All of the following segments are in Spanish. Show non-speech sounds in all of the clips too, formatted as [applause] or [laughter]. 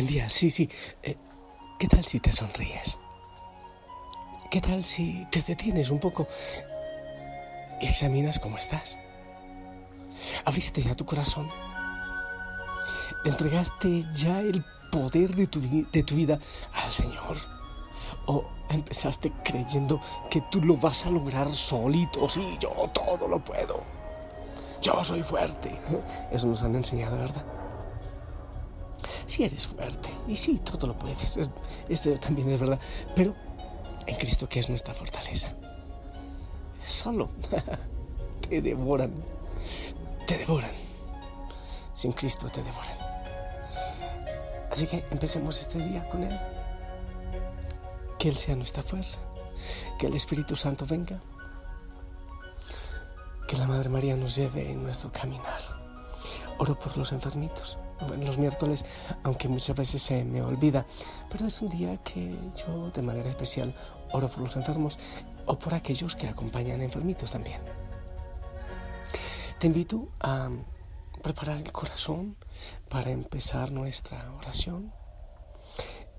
Buen día, sí, sí. Eh, ¿Qué tal si te sonríes? ¿Qué tal si te detienes un poco y examinas cómo estás? ¿Abriste ya tu corazón? ¿Entregaste ya el poder de tu, de tu vida al Señor? ¿O empezaste creyendo que tú lo vas a lograr solito? Sí, yo todo lo puedo. Yo soy fuerte. Eso nos han enseñado, ¿verdad? Si eres fuerte y sí, todo lo puedes. Eso también es verdad. Pero en Cristo, que es nuestra fortaleza? Solo [laughs] te devoran. Te devoran. Sin Cristo te devoran. Así que empecemos este día con Él. Que Él sea nuestra fuerza. Que el Espíritu Santo venga. Que la Madre María nos lleve en nuestro caminar. Oro por los enfermitos en los miércoles, aunque muchas veces se me olvida, pero es un día que yo de manera especial oro por los enfermos o por aquellos que acompañan enfermitos también. Te invito a preparar el corazón para empezar nuestra oración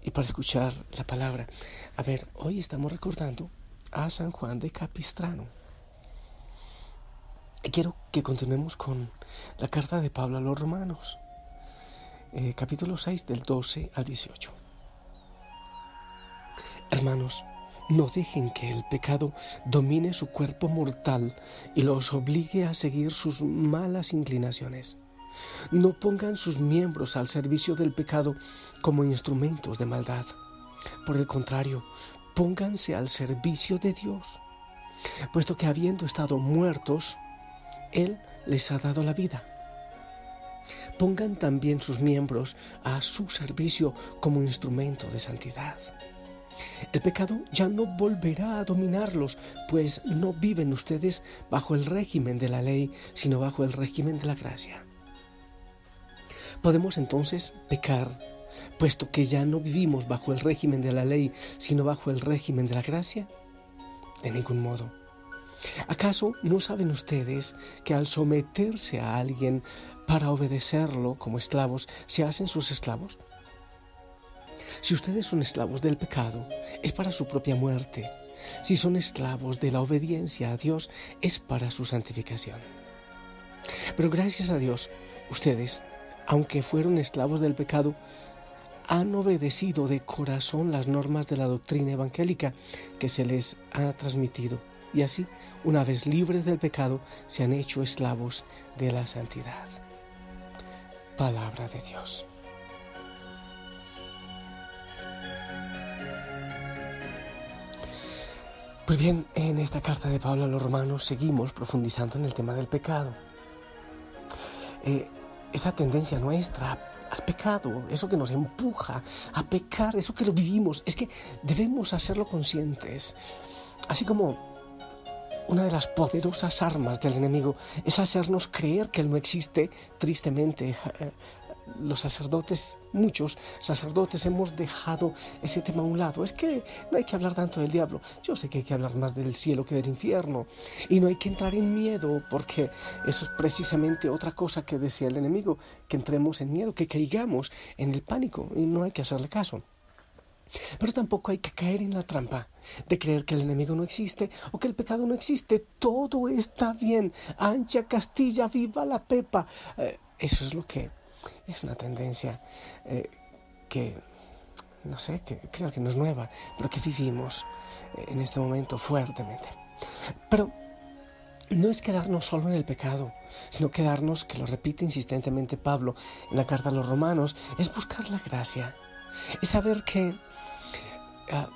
y para escuchar la palabra. A ver, hoy estamos recordando a San Juan de Capistrano. Quiero que continuemos con la carta de Pablo a los romanos. Eh, capítulo 6 del 12 al 18. Hermanos, no dejen que el pecado domine su cuerpo mortal y los obligue a seguir sus malas inclinaciones. No pongan sus miembros al servicio del pecado como instrumentos de maldad. Por el contrario, pónganse al servicio de Dios, puesto que habiendo estado muertos, Él les ha dado la vida pongan también sus miembros a su servicio como instrumento de santidad. El pecado ya no volverá a dominarlos, pues no viven ustedes bajo el régimen de la ley, sino bajo el régimen de la gracia. Podemos entonces pecar, puesto que ya no vivimos bajo el régimen de la ley, sino bajo el régimen de la gracia. De ningún modo. ¿Acaso no saben ustedes que al someterse a alguien para obedecerlo como esclavos, se hacen sus esclavos? Si ustedes son esclavos del pecado, es para su propia muerte. Si son esclavos de la obediencia a Dios, es para su santificación. Pero gracias a Dios, ustedes, aunque fueron esclavos del pecado, han obedecido de corazón las normas de la doctrina evangélica que se les ha transmitido y así, una vez libres del pecado, se han hecho esclavos de la santidad palabra de Dios. Pues bien, en esta carta de Pablo a los romanos seguimos profundizando en el tema del pecado. Eh, esta tendencia nuestra al pecado, eso que nos empuja a pecar, eso que lo vivimos, es que debemos hacerlo conscientes. Así como una de las poderosas armas del enemigo es hacernos creer que Él no existe. Tristemente, eh, los sacerdotes, muchos sacerdotes, hemos dejado ese tema a un lado. Es que no hay que hablar tanto del diablo. Yo sé que hay que hablar más del cielo que del infierno. Y no hay que entrar en miedo, porque eso es precisamente otra cosa que decía el enemigo, que entremos en miedo, que caigamos en el pánico. Y no hay que hacerle caso. Pero tampoco hay que caer en la trampa de creer que el enemigo no existe o que el pecado no existe. Todo está bien. Ancha Castilla, viva la Pepa. Eh, eso es lo que es una tendencia eh, que, no sé, que creo que no es nueva, pero que vivimos eh, en este momento fuertemente. Pero no es quedarnos solo en el pecado, sino quedarnos, que lo repite insistentemente Pablo en la carta a los romanos, es buscar la gracia. Es saber que Ah,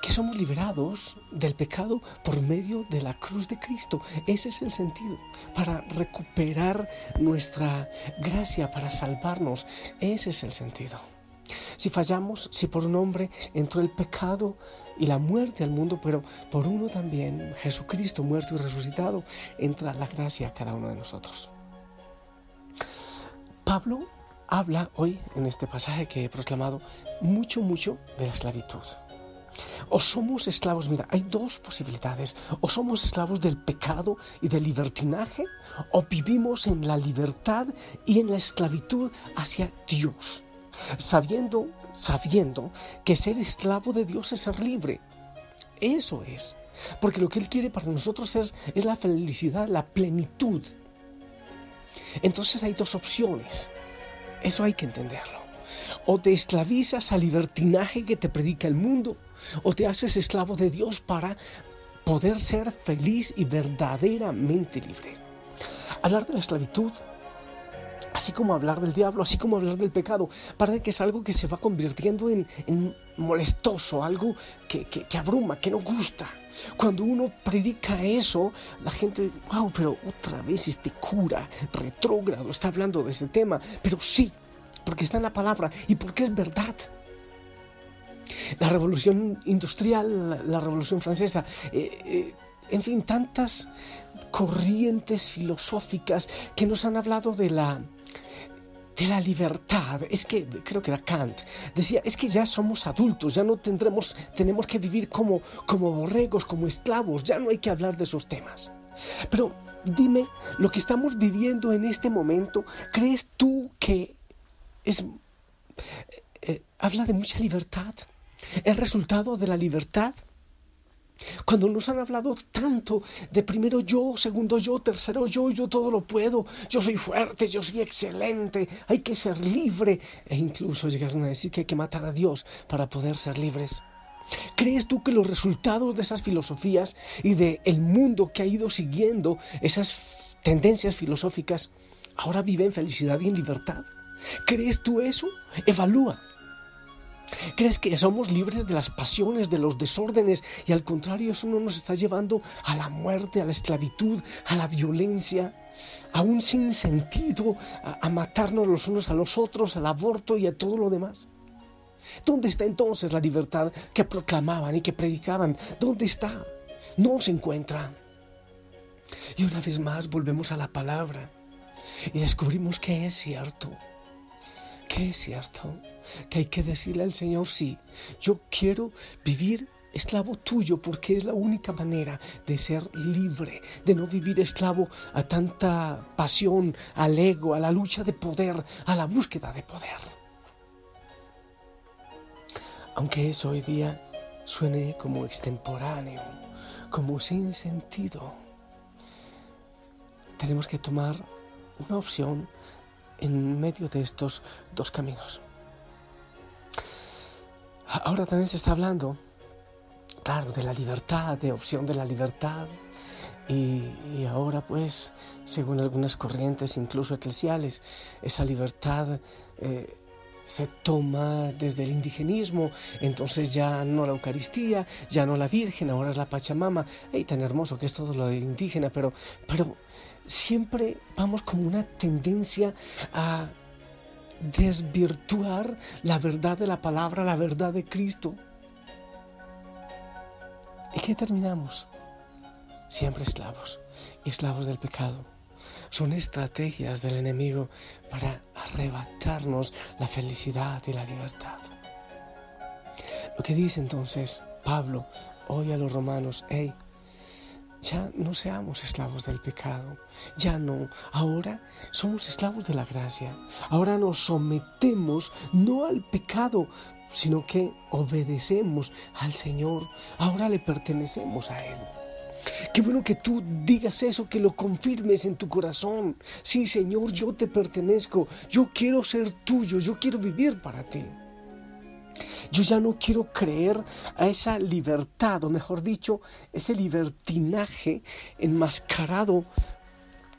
que somos liberados del pecado por medio de la cruz de Cristo. Ese es el sentido, para recuperar nuestra gracia, para salvarnos. Ese es el sentido. Si fallamos, si por un hombre entró el pecado y la muerte al mundo, pero por uno también, Jesucristo muerto y resucitado, entra la gracia a cada uno de nosotros. Pablo habla hoy, en este pasaje que he proclamado, mucho, mucho de la esclavitud. O somos esclavos, mira, hay dos posibilidades. O somos esclavos del pecado y del libertinaje, o vivimos en la libertad y en la esclavitud hacia Dios. sabiendo, sabiendo que ser esclavo de Dios es ser libre. Eso es. Porque lo que Él quiere para nosotros es, es la felicidad, la plenitud. Entonces hay dos opciones. Eso hay que entenderlo. O te esclavizas al libertinaje que te predica el mundo, o te haces esclavo de Dios para poder ser feliz y verdaderamente libre. Hablar de la esclavitud así como hablar del diablo, así como hablar del pecado, parece que es algo que se va convirtiendo en, molestoso, algo que, que, abruma, que no gusta. Cuando uno predica eso, la gente, wow, pero otra vez este cura retrógrado está hablando de ese tema. Pero sí, porque está en la palabra y porque es verdad. La revolución industrial, la, revolución francesa, eh, eh, en fin, tantas corrientes filosóficas que nos han hablado de la, de la libertad. Es que, creo que era Kant, decía, es que ya somos adultos, ya no tendremos, tenemos que vivir como, como borregos, como esclavos, ya no hay que hablar de esos temas. Pero dime, lo que estamos viviendo en este momento, ¿crees tú que es... Eh, eh, habla de mucha libertad? ¿Es resultado de la libertad? Cuando nos han hablado tanto de primero yo, segundo yo, tercero yo, yo todo lo puedo, yo soy fuerte, yo soy excelente, hay que ser libre, e incluso llegaron a decir que hay que matar a Dios para poder ser libres. ¿Crees tú que los resultados de esas filosofías y de el mundo que ha ido siguiendo esas tendencias filosóficas ahora vive en felicidad y en libertad? ¿Crees tú eso? Evalúa. ¿Crees que somos libres de las pasiones, de los desórdenes y al contrario eso no nos está llevando a la muerte, a la esclavitud, a la violencia, a un sinsentido, a, a matarnos los unos a los otros, al aborto y a todo lo demás? ¿Dónde está entonces la libertad que proclamaban y que predicaban? ¿Dónde está? No se encuentra. Y una vez más volvemos a la palabra y descubrimos que es cierto, que es cierto que hay que decirle al Señor, sí, yo quiero vivir esclavo tuyo porque es la única manera de ser libre, de no vivir esclavo a tanta pasión, al ego, a la lucha de poder, a la búsqueda de poder. Aunque eso hoy día suene como extemporáneo, como sin sentido, tenemos que tomar una opción en medio de estos dos caminos. Ahora también se está hablando, claro, de la libertad, de opción de la libertad. Y, ahora pues, según algunas corrientes, incluso eclesiales, esa libertad eh, se toma desde el indigenismo, entonces ya no la Eucaristía, ya no la Virgen, ahora es la Pachamama. ¡Ey, tan hermoso que es todo lo de indígena! Pero, pero siempre vamos como una tendencia a desvirtuar la verdad de la palabra, la verdad de Cristo. ¿Y qué terminamos? Siempre esclavos esclavos del pecado. Son estrategias del enemigo para arrebatarnos la felicidad y la libertad. Lo que dice entonces Pablo hoy a los romanos, hey, ya no seamos esclavos del pecado, ya no, ahora somos esclavos de la gracia, ahora nos sometemos no al pecado, sino que obedecemos al Señor, ahora le pertenecemos a Él. Qué bueno que tú digas eso, que lo confirmes en tu corazón. Sí, Señor, yo te pertenezco, yo quiero ser tuyo, yo quiero vivir para ti. Yo ya no quiero creer a esa libertad, o mejor dicho, ese libertinaje enmascarado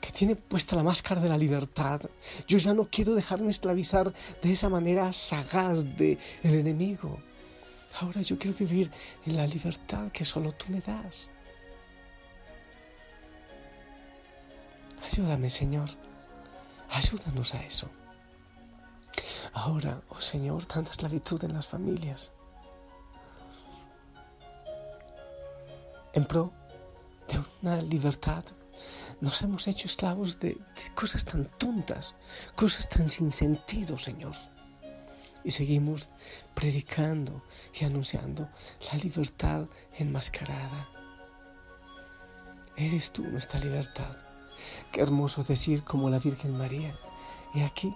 que tiene puesta la máscara de la libertad. Yo ya no quiero dejarme esclavizar de esa manera sagaz del enemigo. Ahora yo quiero vivir en la libertad que solo tú me das. Ayúdame, Señor. Ayúdanos a eso. Ahora, oh Señor, tanta esclavitud en las familias. En pro de una libertad, nos hemos hecho esclavos de, cosas tan tontas, cosas tan sin sentido, Señor. Y seguimos predicando y anunciando la libertad enmascarada. Eres tú nuestra libertad. Qué hermoso decir como la Virgen María. Y aquí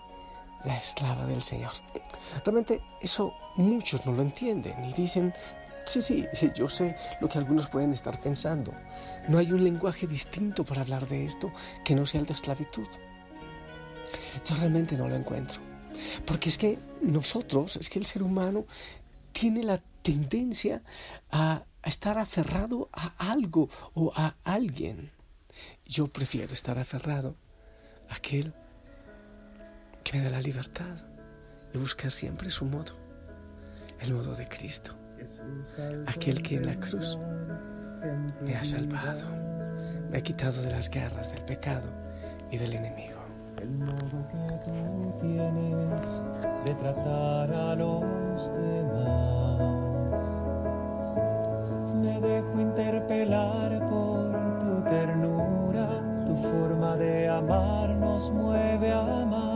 la esclava del Señor. Realmente eso muchos no lo entienden y dicen, sí, sí, yo sé lo que algunos pueden estar pensando. No hay un lenguaje distinto para hablar de esto que no sea el de esclavitud. Yo realmente no lo encuentro. Porque es que nosotros, es que el ser humano tiene la tendencia a, estar aferrado a algo o a alguien. Yo prefiero estar aferrado a aquel que me da la libertad y buscar siempre su modo, el modo de Cristo, aquel que en la cruz me ha salvado, me ha quitado de las garras del pecado y del enemigo. El modo que tú tienes de tratar a los demás. Me dejo interpelar por tu ternura, tu forma de amar nos mueve a amar.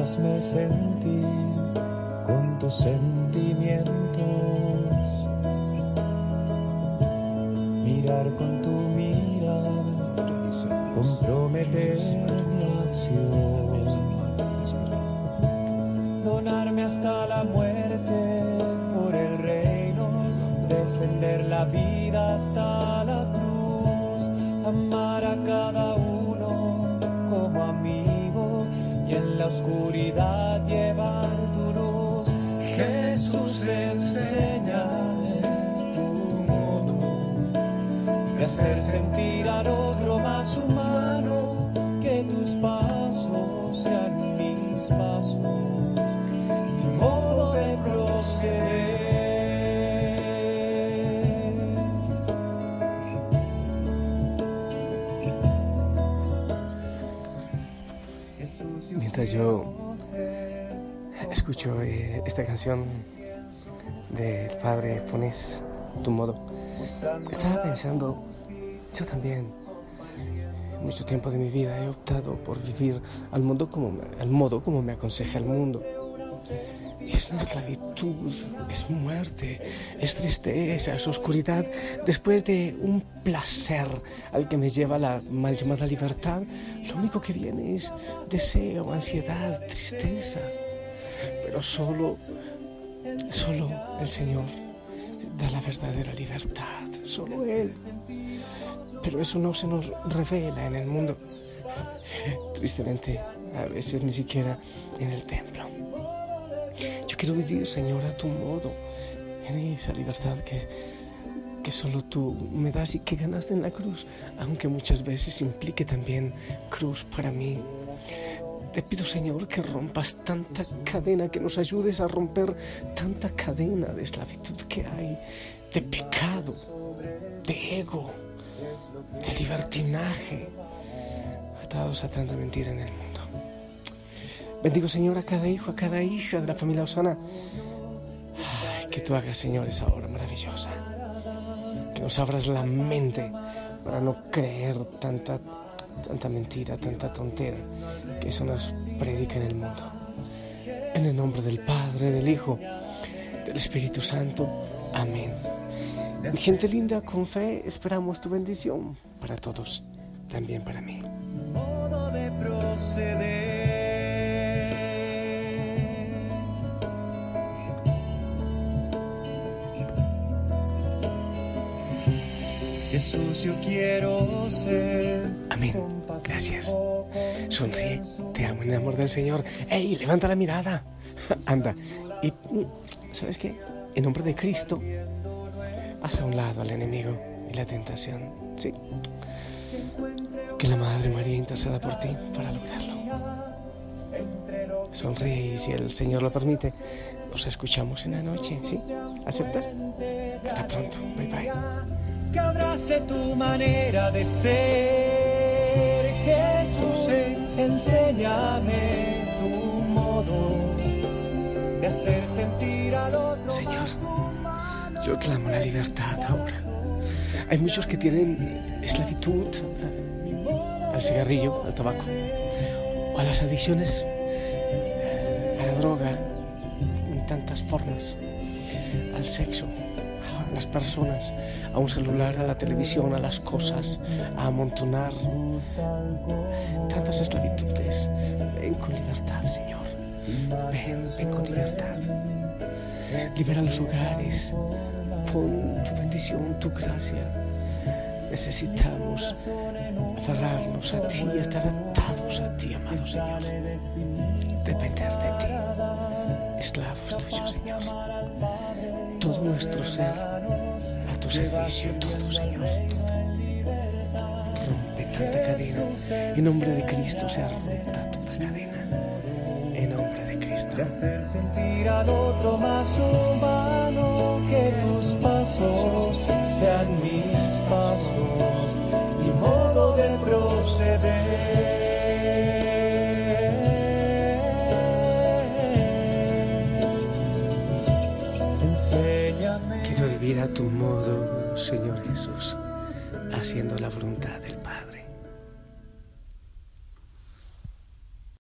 Hazme sentir con tus sentimientos, mirar con tu comprometer Yo escucho eh, esta canción del padre Funes, Tu modo, estaba pensando yo también, mucho tiempo de mi vida he optado por vivir al, mundo como al modo como me aconseja el mundo. Es esclavitud, es muerte, es tristeza, es oscuridad. Después de un placer al que me lleva la mal llamada libertad, lo único que viene es deseo, ansiedad, tristeza. Pero solo, solo el Señor da la verdadera libertad, solo Él pero eso no se nos revela en el mundo. [laughs] Tristemente, a veces ni siquiera en el templo. Yo quiero vivir, Señor, a tu modo, en esa libertad que, que solo tú me das y que ganaste en la cruz, aunque muchas veces implique también cruz para mí. Te pido, Señor, que rompas tanta cadena, que nos ayudes a romper tanta cadena de esclavitud que hay, de pecado, de ego de libertinaje, atados a tanta mentira en el mundo. Bendigo, Señor, a cada hijo, a cada hija de la familia Osana. que tú hagas, Señor, esa obra maravillosa. Que nos abras la mente para no creer tanta, tanta mentira, tanta tontera que eso nos predica en el mundo. En el nombre del Padre, del Hijo, del Espíritu Santo. Amén. Gente linda, con fe esperamos tu bendición para todos, también para mí. Jesús, yo quiero ser. Amén. Gracias. Sonríe. Te amo en el amor del Señor. ¡Ey! Levanta la mirada. [laughs] Anda. Y, ¿sabes qué? En nombre de Cristo Haz a un lado al enemigo y la tentación. Sí. Que la Madre María interceda por ti para lograrlo. Sonríe y si el Señor lo permite, nos escuchamos en la noche, ¿sí? ¿Aceptas? Hasta pronto. Bye bye. Que abrace tu manera de ser, Jesús Enséñame tu modo de hacer sentir al otro. Señor, yo clamo la libertad ahora. Hay muchos que tienen esclavitud al cigarrillo, al tabaco, o a las adicciones, a la droga, en tantas formas, al sexo, las personas, a un celular, a la televisión, a las cosas, a amontonar tantas esclavitudes. Ven con libertad, Señor. Ven, ven con libertad. Libera los hogares. Pon tu bendición, tu gracia. Necesitamos aferrarnos a ti, estar atados a ti, amado Señor. Depender de ti. Esclavos tuyos, Señor. Todo nuestro ser a tu servicio, todo, Señor, todo. Rompe tanta cadena. En nombre de Cristo sea rota toda cadena. En nombre de Cristo. De hacer sentir al otro más humano que tus pasos sean mis pasos mi modo de Señor Jesús, haciendo la voluntad del Padre.